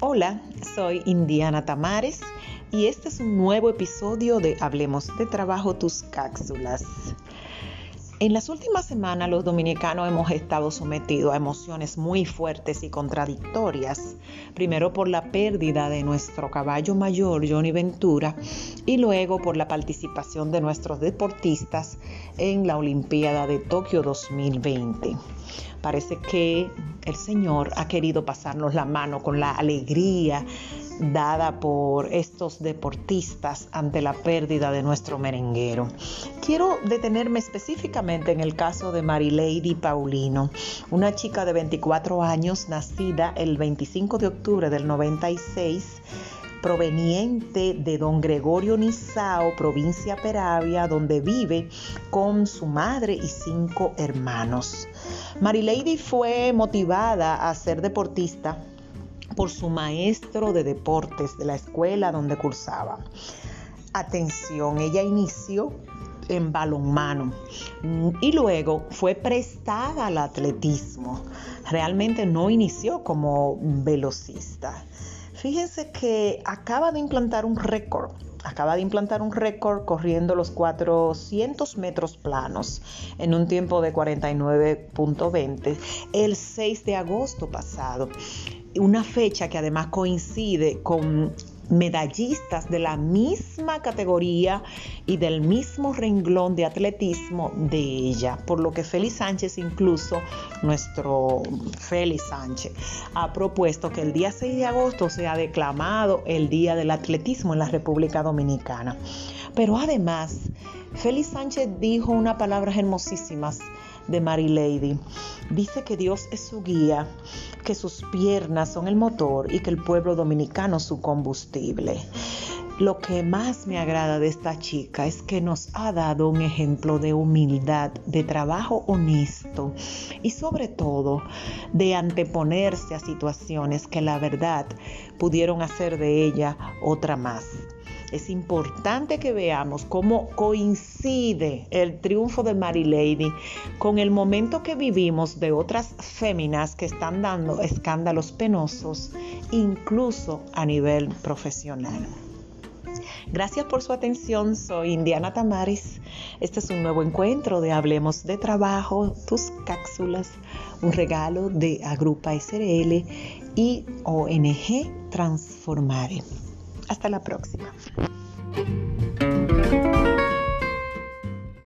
Hola, soy Indiana Tamares y este es un nuevo episodio de Hablemos de Trabajo, tus cápsulas. En las últimas semanas los dominicanos hemos estado sometidos a emociones muy fuertes y contradictorias, primero por la pérdida de nuestro caballo mayor Johnny Ventura y luego por la participación de nuestros deportistas en la Olimpiada de Tokio 2020. Parece que el Señor ha querido pasarnos la mano con la alegría dada por estos deportistas ante la pérdida de nuestro merenguero. Quiero detenerme específicamente en el caso de Marilady Paulino, una chica de 24 años nacida el 25 de octubre del 96 proveniente de don Gregorio Nizao, provincia Peravia, donde vive con su madre y cinco hermanos. Marilady fue motivada a ser deportista por su maestro de deportes de la escuela donde cursaba. Atención, ella inició en balonmano y luego fue prestada al atletismo. Realmente no inició como velocista. Fíjense que acaba de implantar un récord. Acaba de implantar un récord corriendo los 400 metros planos en un tiempo de 49.20 el 6 de agosto pasado. Una fecha que además coincide con medallistas de la misma categoría y del mismo renglón de atletismo de ella, por lo que Félix Sánchez, incluso nuestro Félix Sánchez, ha propuesto que el día 6 de agosto sea declamado el Día del Atletismo en la República Dominicana. Pero además, Félix Sánchez dijo unas palabras hermosísimas de Mary Lady. Dice que Dios es su guía, que sus piernas son el motor y que el pueblo dominicano su combustible. Lo que más me agrada de esta chica es que nos ha dado un ejemplo de humildad, de trabajo honesto y sobre todo de anteponerse a situaciones que la verdad pudieron hacer de ella otra más es importante que veamos cómo coincide el triunfo de Mary Lady con el momento que vivimos de otras féminas que están dando escándalos penosos, incluso a nivel profesional. Gracias por su atención, soy Indiana Tamaris. Este es un nuevo encuentro de Hablemos de Trabajo, tus cápsulas, un regalo de Agrupa SRL y ONG Transformare. Hasta la próxima.